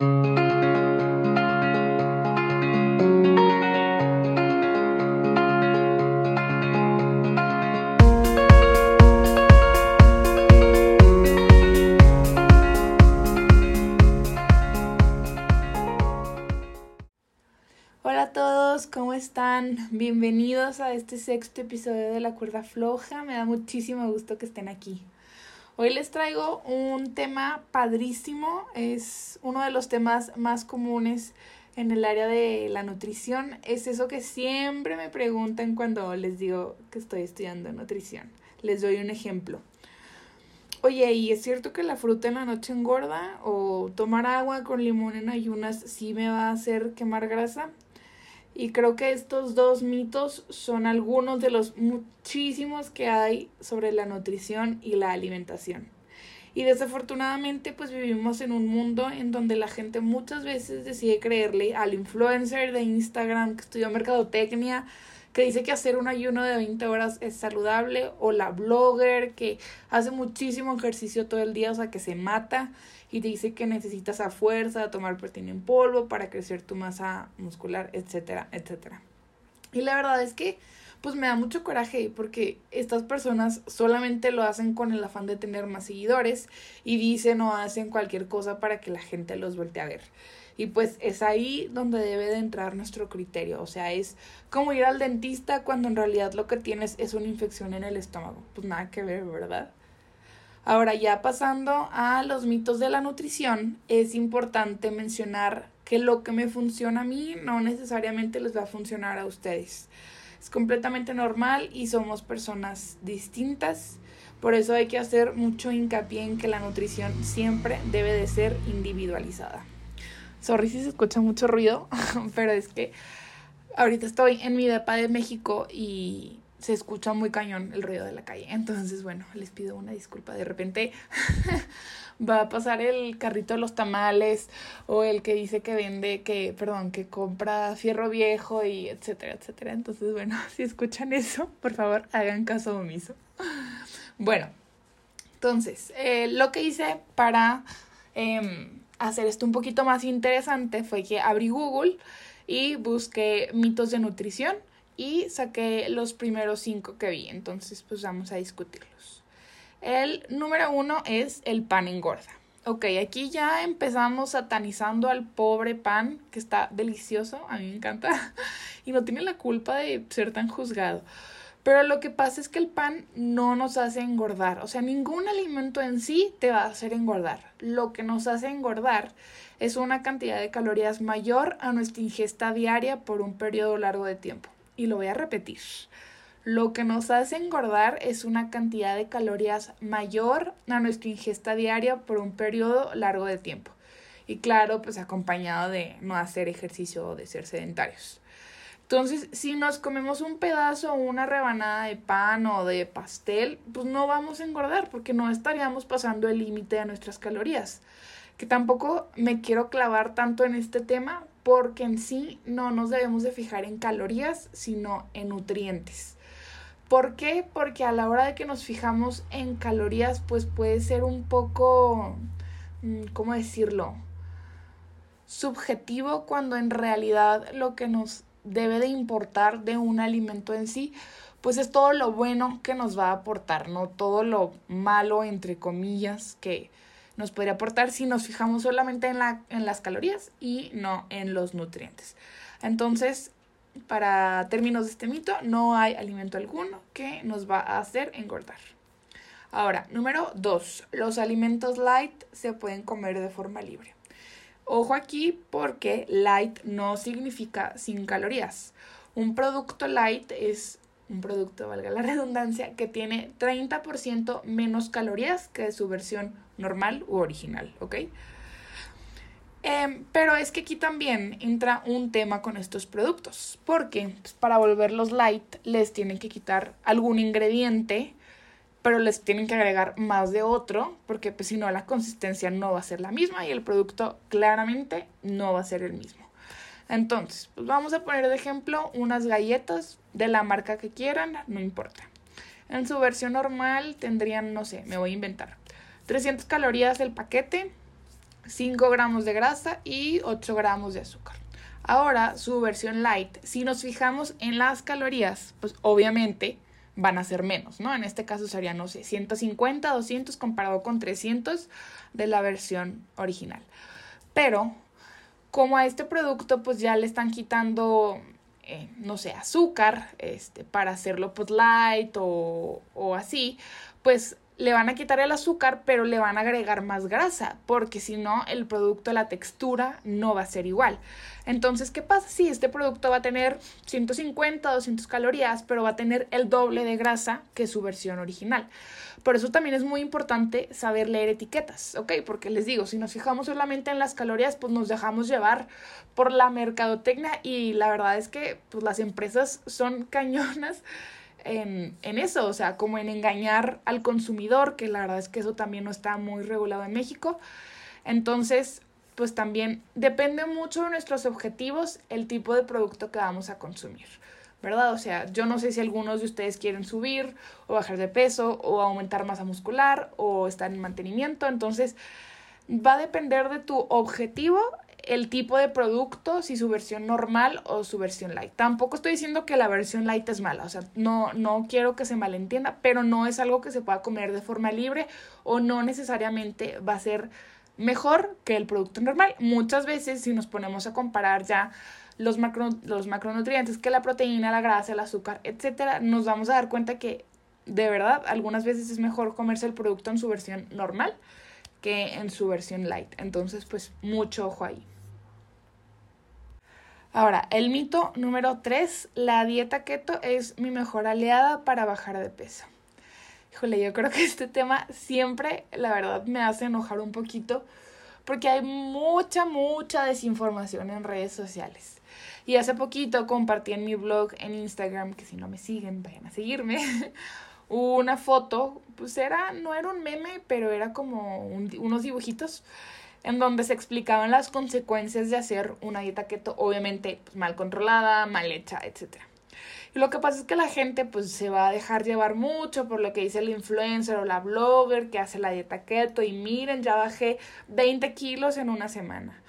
Hola a todos, ¿cómo están? Bienvenidos a este sexto episodio de La Cuerda Floja. Me da muchísimo gusto que estén aquí. Hoy les traigo un tema padrísimo, es uno de los temas más comunes en el área de la nutrición. Es eso que siempre me preguntan cuando les digo que estoy estudiando nutrición. Les doy un ejemplo. Oye, ¿y es cierto que la fruta en la noche engorda? ¿O tomar agua con limón en ayunas sí me va a hacer quemar grasa? Y creo que estos dos mitos son algunos de los muchísimos que hay sobre la nutrición y la alimentación. Y desafortunadamente pues vivimos en un mundo en donde la gente muchas veces decide creerle al influencer de Instagram que estudió mercadotecnia, que dice que hacer un ayuno de 20 horas es saludable, o la blogger que hace muchísimo ejercicio todo el día, o sea, que se mata y te dice que necesitas a fuerza tomar proteína en polvo para crecer tu masa muscular, etcétera, etcétera. Y la verdad es que pues me da mucho coraje porque estas personas solamente lo hacen con el afán de tener más seguidores y dicen o hacen cualquier cosa para que la gente los vuelva a ver. Y pues es ahí donde debe de entrar nuestro criterio. O sea, es como ir al dentista cuando en realidad lo que tienes es una infección en el estómago. Pues nada que ver, ¿verdad? Ahora ya pasando a los mitos de la nutrición, es importante mencionar que lo que me funciona a mí no necesariamente les va a funcionar a ustedes. Es completamente normal y somos personas distintas. Por eso hay que hacer mucho hincapié en que la nutrición siempre debe de ser individualizada. Sorry si se escucha mucho ruido, pero es que ahorita estoy en mi depa de México y se escucha muy cañón el ruido de la calle. Entonces, bueno, les pido una disculpa. De repente va a pasar el carrito de los tamales o el que dice que vende, que, perdón, que compra fierro viejo y etcétera, etcétera. Entonces, bueno, si escuchan eso, por favor, hagan caso omiso. Bueno, entonces, eh, lo que hice para eh, hacer esto un poquito más interesante fue que abrí Google y busqué mitos de nutrición y saqué los primeros cinco que vi. Entonces, pues vamos a discutirlos. El número uno es el pan engorda. Ok, aquí ya empezamos satanizando al pobre pan, que está delicioso, a mí me encanta, y no tiene la culpa de ser tan juzgado. Pero lo que pasa es que el pan no nos hace engordar, o sea, ningún alimento en sí te va a hacer engordar. Lo que nos hace engordar es una cantidad de calorías mayor a nuestra ingesta diaria por un periodo largo de tiempo y lo voy a repetir. Lo que nos hace engordar es una cantidad de calorías mayor a nuestra ingesta diaria por un periodo largo de tiempo. Y claro, pues acompañado de no hacer ejercicio o de ser sedentarios. Entonces, si nos comemos un pedazo o una rebanada de pan o de pastel, pues no vamos a engordar porque no estaríamos pasando el límite de nuestras calorías. Que tampoco me quiero clavar tanto en este tema porque en sí no nos debemos de fijar en calorías, sino en nutrientes. ¿Por qué? Porque a la hora de que nos fijamos en calorías, pues puede ser un poco, mm, ¿cómo decirlo? Subjetivo cuando en realidad lo que nos debe de importar de un alimento en sí, pues es todo lo bueno que nos va a aportar, no todo lo malo, entre comillas, que, nos podría aportar si nos fijamos solamente en, la, en las calorías y no en los nutrientes. Entonces, para términos de este mito, no hay alimento alguno que nos va a hacer engordar. Ahora, número dos, los alimentos light se pueden comer de forma libre. Ojo aquí porque light no significa sin calorías. Un producto light es un producto, valga la redundancia, que tiene 30% menos calorías que su versión normal u original, ¿ok? Em, pero es que aquí también entra un tema con estos productos, porque pues, para volverlos light les tienen que quitar algún ingrediente, pero les tienen que agregar más de otro, porque pues si no la consistencia no va a ser la misma y el producto claramente no va a ser el mismo. Entonces, pues vamos a poner de ejemplo unas galletas de la marca que quieran, no importa. En su versión normal tendrían, no sé, me voy a inventar, 300 calorías el paquete, 5 gramos de grasa y 8 gramos de azúcar. Ahora, su versión light, si nos fijamos en las calorías, pues obviamente van a ser menos, ¿no? En este caso sería, no sé, 150, 200 comparado con 300 de la versión original. Pero, como a este producto pues ya le están quitando, eh, no sé, azúcar, este, para hacerlo pues light o, o así, pues le van a quitar el azúcar, pero le van a agregar más grasa, porque si no, el producto, la textura no va a ser igual. Entonces, ¿qué pasa si este producto va a tener 150, 200 calorías, pero va a tener el doble de grasa que su versión original? Por eso también es muy importante saber leer etiquetas, ¿ok? Porque les digo, si nos fijamos solamente en las calorías, pues nos dejamos llevar por la mercadotecnia y la verdad es que pues, las empresas son cañonas en, eso, o sea, como en engañar al consumidor, que la verdad es que eso también no está muy regulado en México. Entonces, pues también depende mucho de nuestros objetivos el tipo de producto que vamos a consumir, ¿verdad? O sea, yo no sé si algunos de ustedes quieren subir o bajar de peso o aumentar masa muscular o estar en mantenimiento, entonces va a depender de tu objetivo el tipo de producto, si su versión normal o su versión light. Tampoco estoy diciendo que la versión light es mala, o sea, no, no quiero que se malentienda, pero no es algo que se pueda comer de forma libre o no necesariamente va a ser mejor que el producto normal. Muchas veces si nos ponemos a comparar ya los, macro, los macronutrientes que la proteína, la grasa, el azúcar, etcétera, nos vamos a dar cuenta que de verdad algunas veces es mejor comerse el producto en su versión normal que en su versión light. Entonces, pues mucho ojo ahí. Ahora, el mito número 3, la dieta keto es mi mejor aliada para bajar de peso. Híjole, yo creo que este tema siempre, la verdad, me hace enojar un poquito porque hay mucha, mucha desinformación en redes sociales. Y hace poquito compartí en mi blog en Instagram, que si no me siguen, vayan a seguirme, una foto, pues era, no era un meme, pero era como unos dibujitos en donde se explicaban las consecuencias de hacer una dieta keto, obviamente pues, mal controlada, mal hecha, etc. Y lo que pasa es que la gente pues se va a dejar llevar mucho por lo que dice el influencer o la blogger que hace la dieta keto y miren, ya bajé 20 kilos en una semana.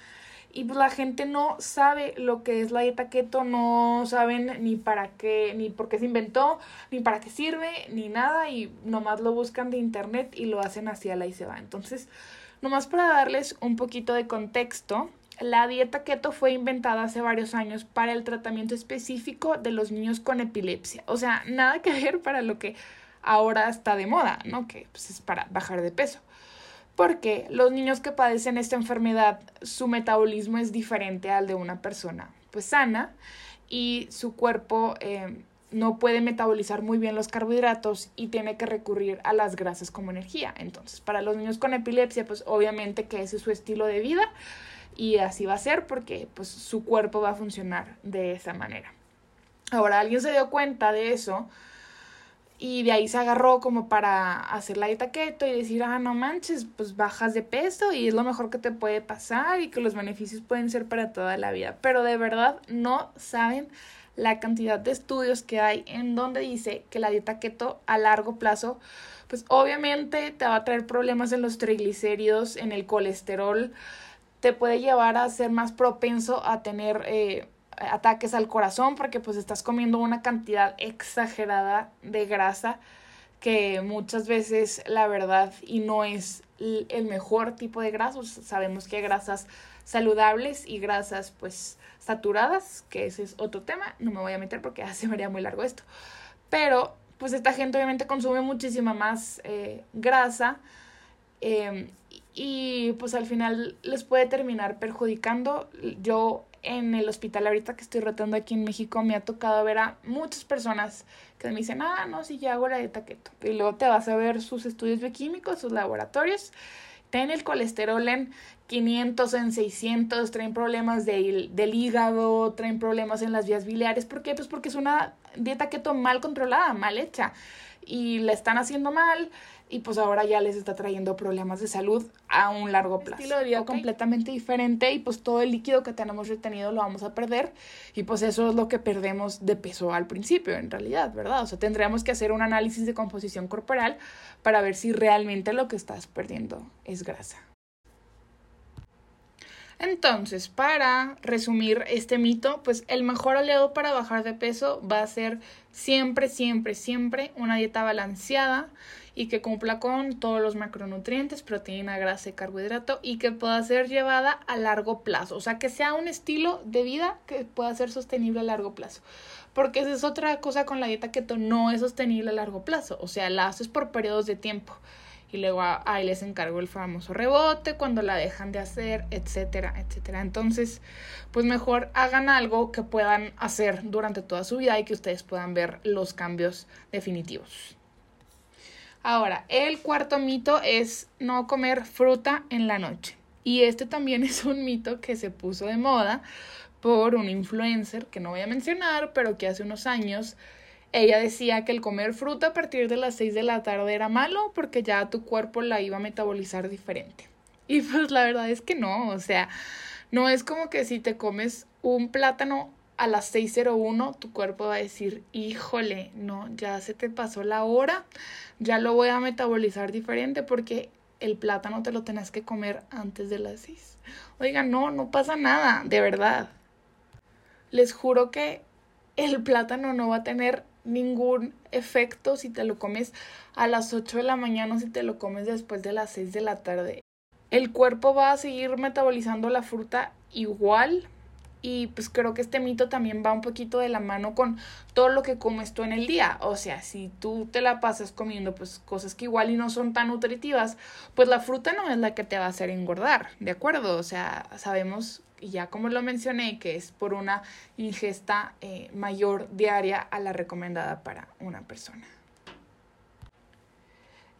Y pues la gente no sabe lo que es la dieta keto, no saben ni para qué, ni por qué se inventó, ni para qué sirve, ni nada, y nomás lo buscan de internet y lo hacen así a la y se va. Entonces, Nomás para darles un poquito de contexto, la dieta keto fue inventada hace varios años para el tratamiento específico de los niños con epilepsia. O sea, nada que ver para lo que ahora está de moda, ¿no? Que pues, es para bajar de peso. Porque los niños que padecen esta enfermedad, su metabolismo es diferente al de una persona pues sana y su cuerpo eh, no puede metabolizar muy bien los carbohidratos y tiene que recurrir a las grasas como energía. Entonces, para los niños con epilepsia, pues obviamente que ese es su estilo de vida y así va a ser porque pues su cuerpo va a funcionar de esa manera. Ahora, alguien se dio cuenta de eso y de ahí se agarró como para hacer la dieta y decir, ah, no manches, pues bajas de peso y es lo mejor que te puede pasar y que los beneficios pueden ser para toda la vida. Pero de verdad no saben la cantidad de estudios que hay en donde dice que la dieta keto a largo plazo, pues obviamente te va a traer problemas en los triglicéridos, en el colesterol, te puede llevar a ser más propenso a tener eh, ataques al corazón porque pues estás comiendo una cantidad exagerada de grasa que muchas veces la verdad y no es el mejor tipo de grasa. Sabemos que grasas saludables y grasas pues saturadas, que ese es otro tema, no me voy a meter porque ya se me haría muy largo esto. Pero pues esta gente obviamente consume muchísima más eh, grasa em, y pues al final les puede terminar perjudicando. Yo en el hospital ahorita que estoy rotando aquí en México me ha tocado ver a muchas personas que me dicen, ah, no, si ya hago la dieta keto. Y luego te vas a ver sus estudios bioquímicos, sus laboratorios, ten el colesterol en 500, en 600, traen problemas del, del hígado, traen problemas en las vías biliares. ¿Por qué? Pues porque es una dieta keto mal controlada, mal hecha. Y la están haciendo mal y pues ahora ya les está trayendo problemas de salud a un largo plazo. estilo de vida completamente diferente y pues todo el líquido que tenemos retenido lo vamos a perder y pues eso es lo que perdemos de peso al principio en realidad, ¿verdad? O sea, tendríamos que hacer un análisis de composición corporal para ver si realmente lo que estás perdiendo es grasa. Entonces, para resumir este mito, pues el mejor aliado para bajar de peso va a ser siempre, siempre, siempre una dieta balanceada y que cumpla con todos los macronutrientes, proteína, grasa y carbohidrato y que pueda ser llevada a largo plazo. O sea, que sea un estilo de vida que pueda ser sostenible a largo plazo. Porque esa es otra cosa con la dieta keto, no es sostenible a largo plazo. O sea, la haces por periodos de tiempo y luego ahí les encargo el famoso rebote cuando la dejan de hacer, etcétera, etcétera. Entonces, pues mejor hagan algo que puedan hacer durante toda su vida y que ustedes puedan ver los cambios definitivos. Ahora, el cuarto mito es no comer fruta en la noche. Y este también es un mito que se puso de moda por un influencer que no voy a mencionar, pero que hace unos años ella decía que el comer fruta a partir de las 6 de la tarde era malo porque ya tu cuerpo la iba a metabolizar diferente. Y pues la verdad es que no, o sea, no es como que si te comes un plátano a las 6.01 tu cuerpo va a decir, híjole, no, ya se te pasó la hora, ya lo voy a metabolizar diferente porque el plátano te lo tenés que comer antes de las 6. Oiga, no, no pasa nada, de verdad. Les juro que el plátano no va a tener ningún efecto si te lo comes a las 8 de la mañana o si te lo comes después de las 6 de la tarde. El cuerpo va a seguir metabolizando la fruta igual y pues creo que este mito también va un poquito de la mano con todo lo que comes tú en el día. O sea, si tú te la pasas comiendo pues cosas que igual y no son tan nutritivas, pues la fruta no es la que te va a hacer engordar, ¿de acuerdo? O sea, sabemos y ya como lo mencioné, que es por una ingesta eh, mayor diaria a la recomendada para una persona.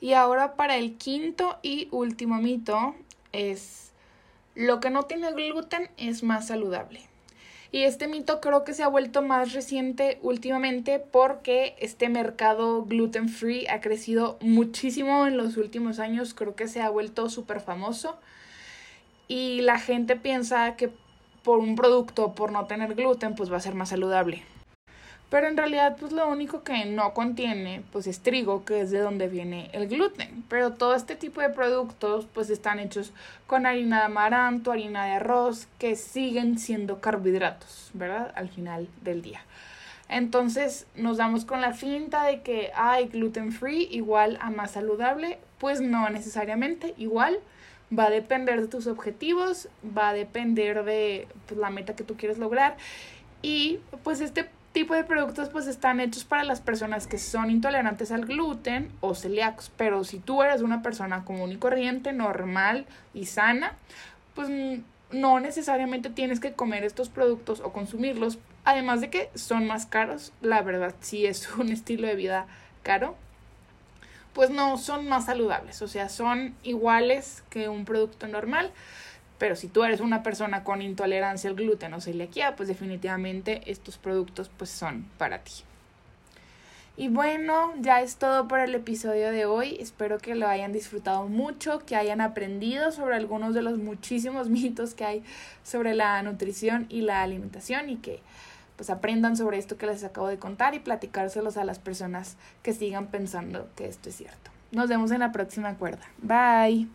Y ahora para el quinto y último mito es lo que no tiene gluten es más saludable. Y este mito creo que se ha vuelto más reciente últimamente porque este mercado gluten free ha crecido muchísimo en los últimos años, creo que se ha vuelto súper famoso y la gente piensa que por un producto, por no tener gluten, pues va a ser más saludable. Pero en realidad, pues lo único que no contiene, pues es trigo, que es de donde viene el gluten. Pero todo este tipo de productos, pues están hechos con harina de amaranto, harina de arroz, que siguen siendo carbohidratos, ¿verdad? Al final del día. Entonces nos damos con la finta de que hay gluten free igual a más saludable. Pues no necesariamente, igual va a depender de tus objetivos, va a depender de pues, la meta que tú quieres lograr. Y pues este tipo de productos pues están hechos para las personas que son intolerantes al gluten o celíacos, pero si tú eres una persona común y corriente, normal y sana, pues no necesariamente tienes que comer estos productos o consumirlos, además de que son más caros, la verdad sí es un estilo de vida caro, pues no son más saludables, o sea, son iguales que un producto normal, pero si tú eres una persona con intolerancia al gluten o celiaquía, pues definitivamente estos productos pues son para ti. Y bueno, ya es todo por el episodio de hoy. Espero que lo hayan disfrutado mucho, que hayan aprendido sobre algunos de los muchísimos mitos que hay sobre la nutrición y la alimentación y que pues aprendan sobre esto que les acabo de contar y platicárselos a las personas que sigan pensando que esto es cierto. Nos vemos en la próxima cuerda. Bye.